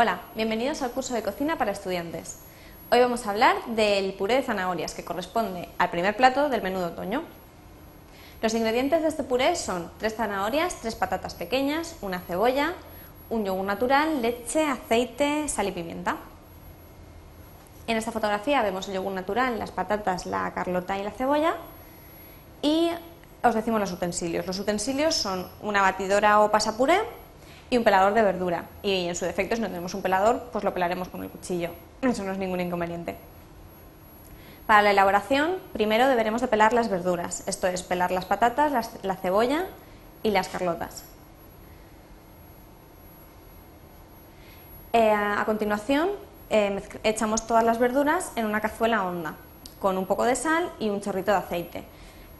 Hola, bienvenidos al curso de cocina para estudiantes. Hoy vamos a hablar del puré de zanahorias que corresponde al primer plato del menú de otoño. Los ingredientes de este puré son tres zanahorias, tres patatas pequeñas, una cebolla, un yogur natural, leche, aceite, sal y pimienta. En esta fotografía vemos el yogur natural, las patatas, la carlota y la cebolla y os decimos los utensilios. Los utensilios son una batidora o pasapuré y un pelador de verdura. Y en su defecto, si no tenemos un pelador, pues lo pelaremos con el cuchillo. Eso no es ningún inconveniente. Para la elaboración, primero deberemos de pelar las verduras, esto es, pelar las patatas, la cebolla y las carlotas. Eh, a continuación, eh, echamos todas las verduras en una cazuela honda, con un poco de sal y un chorrito de aceite.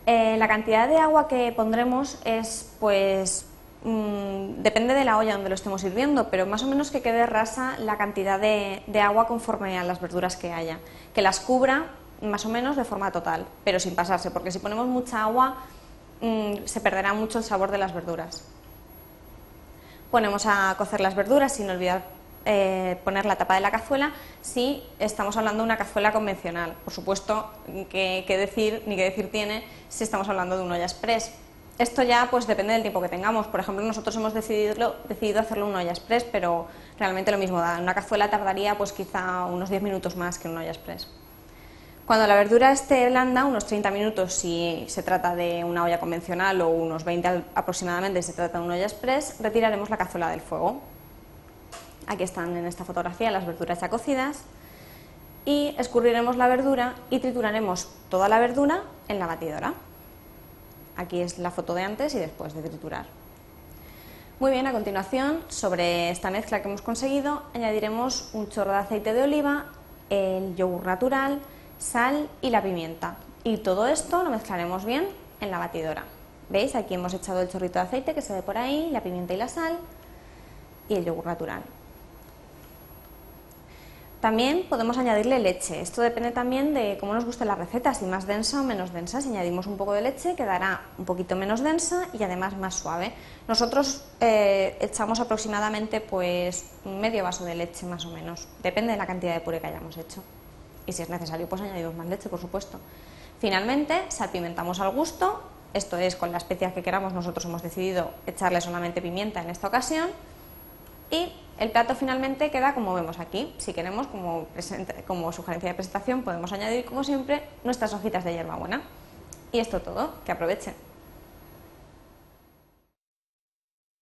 Eh, la cantidad de agua que pondremos es, pues, mm, depende de la olla donde lo estemos hirviendo, pero más o menos que quede rasa la cantidad de, agua conforme a las verduras que haya, que las cubra más o menos de forma total, pero sin pasarse, porque si ponemos mucha agua mm, se perderá mucho el sabor de las verduras. Ponemos a cocer las verduras sin olvidar eh, poner la tapa de la cazuela si estamos hablando de una cazuela convencional. Por supuesto, qué decir, ni qué decir tiene si estamos hablando de un olla express. Esto ya pues depende del tiempo que tengamos. Por ejemplo, nosotros hemos decidido, hacerlo en una olla express, pero realmente lo mismo da. Una cazuela tardaría pues quizá unos 10 minutos más que en una olla express. Cuando la verdura esté blanda, unos 30 minutos si se trata de una olla convencional o unos 20 aproximadamente si se trata de una olla express, retiraremos la cazuela del fuego. Aquí están en esta fotografía las verduras ya cocidas y escurriremos la verdura y trituraremos toda la verdura en la batidora. Aquí es la foto de antes y después de triturar. Muy bien, a continuación, sobre esta mezcla que hemos conseguido, añadiremos un chorro de aceite de oliva, el yogur natural, sal y la pimienta. Y todo esto lo mezclaremos bien en la batidora. ¿Veis? Aquí hemos echado el chorrito de aceite que se ve por ahí, la pimienta y la sal y el yogur natural. También podemos añadirle leche. Esto depende también de cómo nos guste la receta, si más densa o menos densa. Si añadimos un poco de leche quedará un poquito menos densa y además más suave. Nosotros eh, echamos aproximadamente pues medio vaso de leche más o menos. Depende de la cantidad de puré que hayamos hecho. Y si es necesario pues añadimos más leche, por supuesto. Finalmente salpimentamos al gusto. Esto es con las especias que queramos. Nosotros hemos decidido echarle solamente pimienta en esta ocasión y el plato finalmente queda como vemos aquí. Si queremos, como, sugerencia de presentación, podemos añadir, como siempre, nuestras hojitas de hierbabuena. Y esto todo, que aprovechen.